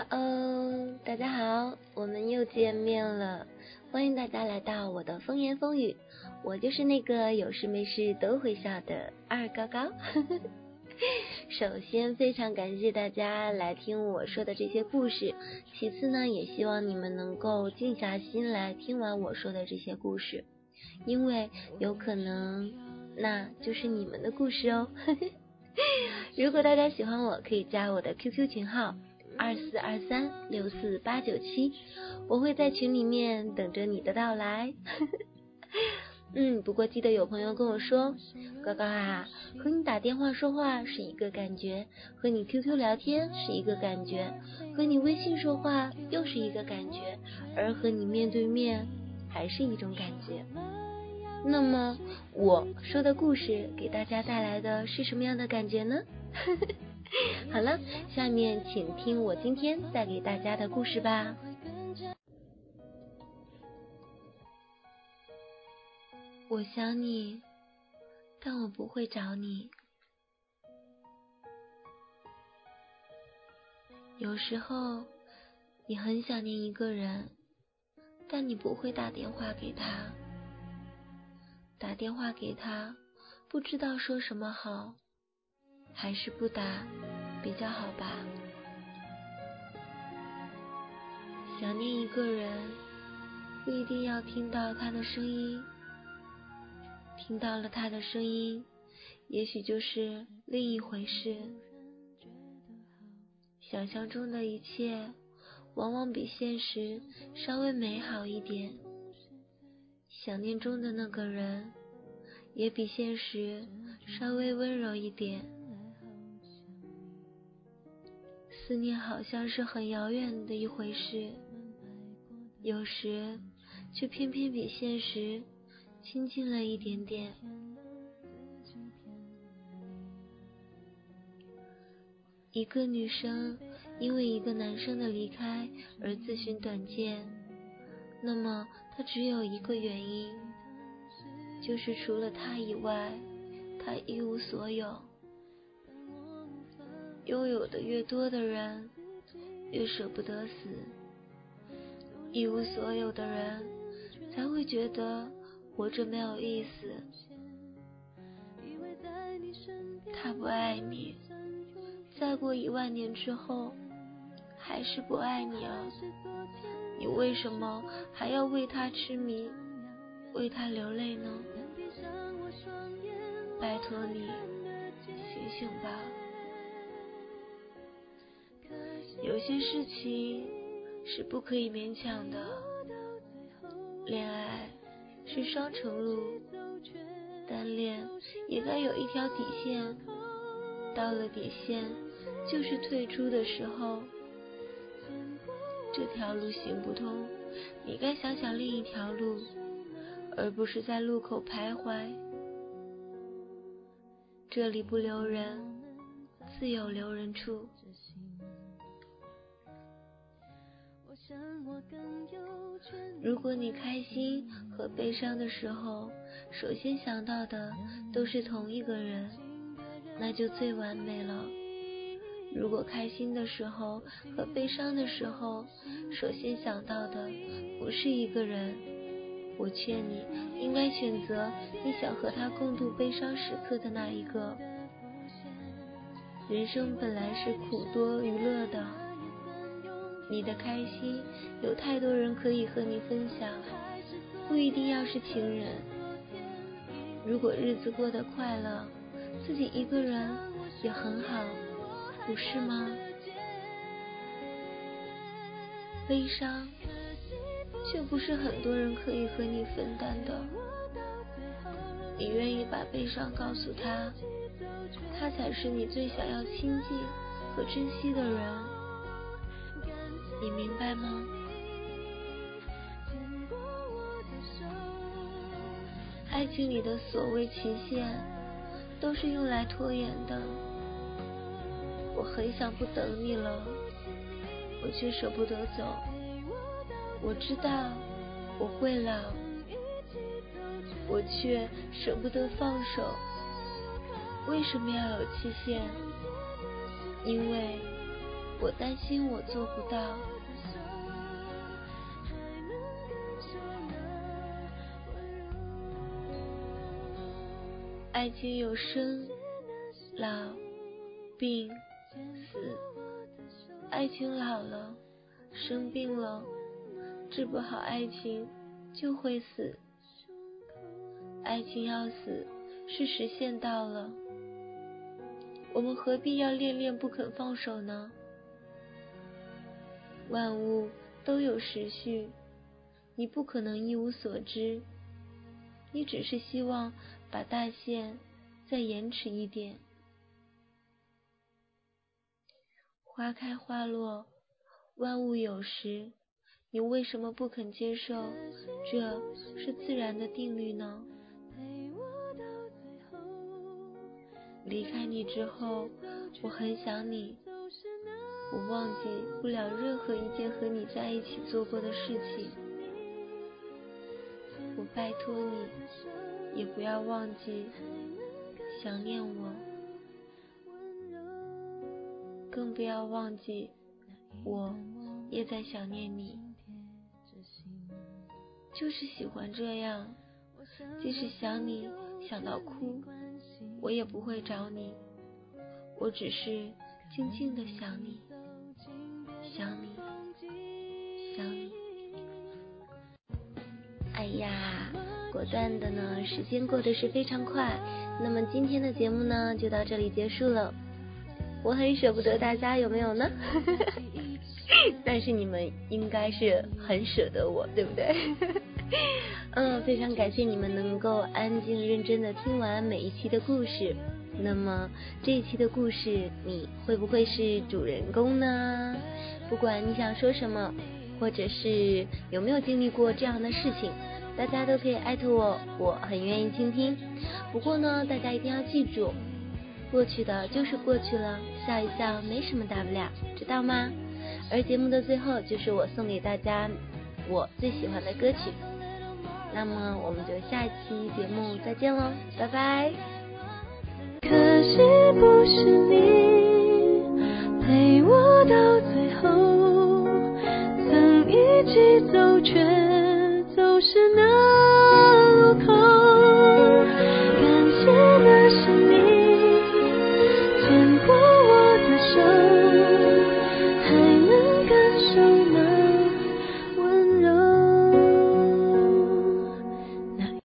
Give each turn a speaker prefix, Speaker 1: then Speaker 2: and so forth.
Speaker 1: 哈喽，大家好，我们又见面了，欢迎大家来到我的风言风语，我就是那个有事没事都会笑的二高高。首先，非常感谢大家来听我说的这些故事，其次呢，也希望你们能够静下心来听完我说的这些故事，因为有可能那就是你们的故事哦。如果大家喜欢我，可以加我的 QQ 群号二四二三六四八九七，我会在群里面等着你的到来。嗯，不过记得有朋友跟我说，高高啊，和你打电话说话是一个感觉，和你 QQ 聊天是一个感觉，和你微信说话又是一个感觉，而和你面对面还是一种感觉。那么我说的故事给大家带来的是什么样的感觉呢？呵呵 好了，下面请听我今天带给大家的故事吧。我想你，但我不会找你。有时候你很想念一个人，但你不会打电话给他。打电话给他，不知道说什么好，还是不打比较好吧。想念一个人，不一定要听到他的声音，听到了他的声音，也许就是另一回事。想象中的一切，往往比现实稍微美好一点。想念中的那个人，也比现实稍微温柔一点。思念好像是很遥远的一回事，有时却偏偏比现实亲近了一点点。一个女生因为一个男生的离开而自寻短见。那么，她只有一个原因，就是除了他以外，他一无所有。拥有的越多的人，越舍不得死；一无所有的人，才会觉得活着没有意思。他不爱你，再过一万年之后，还是不爱你了。你为什么还要为他痴迷，为他流泪呢？拜托你醒醒吧！有些事情是不可以勉强的。恋爱是双程路，单恋也该有一条底线。到了底线，就是退出的时候。这条路行不通，你该想想另一条路，而不是在路口徘徊。这里不留人，自有留人处。如果你开心和悲伤的时候，首先想到的都是同一个人，那就最完美了。如果开心的时候和悲伤的时候，首先想到的不是一个人，我劝你应该选择你想和他共度悲伤时刻的那一个。人生本来是苦多娱乐的，你的开心有太多人可以和你分享，不一定要是情人。如果日子过得快乐，自己一个人也很好。不是吗？悲伤却不是很多人可以和你分担的。你愿意把悲伤告诉他，他才是你最想要亲近和珍惜的人。你明白吗？爱情里的所谓期限，都是用来拖延的。我很想不等你了，我却舍不得走。我知道我会老，我却舍不得放手。为什么要有期限？因为我担心我做不到。爱情有生、老、病、死，爱情老了，生病了，治不好爱情就会死。爱情要死是实现到了，我们何必要恋恋不肯放手呢？万物都有时序，你不可能一无所知，你只是希望把大限再延迟一点。花开花落，万物有时，你为什么不肯接受这是自然的定律呢？离开你之后，我很想你，我忘记不了任何一件和你在一起做过的事情。我拜托你，也不要忘记想念我，更不要忘记我也在想念你。就是喜欢这样，即使想你想到哭。我也不会找你，我只是静静的想你，想你，想你。哎呀，果断的呢，时间过得是非常快。那么今天的节目呢，就到这里结束了。我很舍不得大家，有没有呢？但是你们应该是很舍得我，对不对？嗯，非常感谢你们能够安静认真的听完每一期的故事。那么这一期的故事，你会不会是主人公呢？不管你想说什么，或者是有没有经历过这样的事情，大家都可以艾特我，我很愿意倾听。不过呢，大家一定要记住，过去的就是过去了，笑一笑没什么大不了，知道吗？而节目的最后，就是我送给大家我最喜欢的歌曲。那么我们就下一期节目再见喽，拜拜。是不是你陪我到最后曾一起走却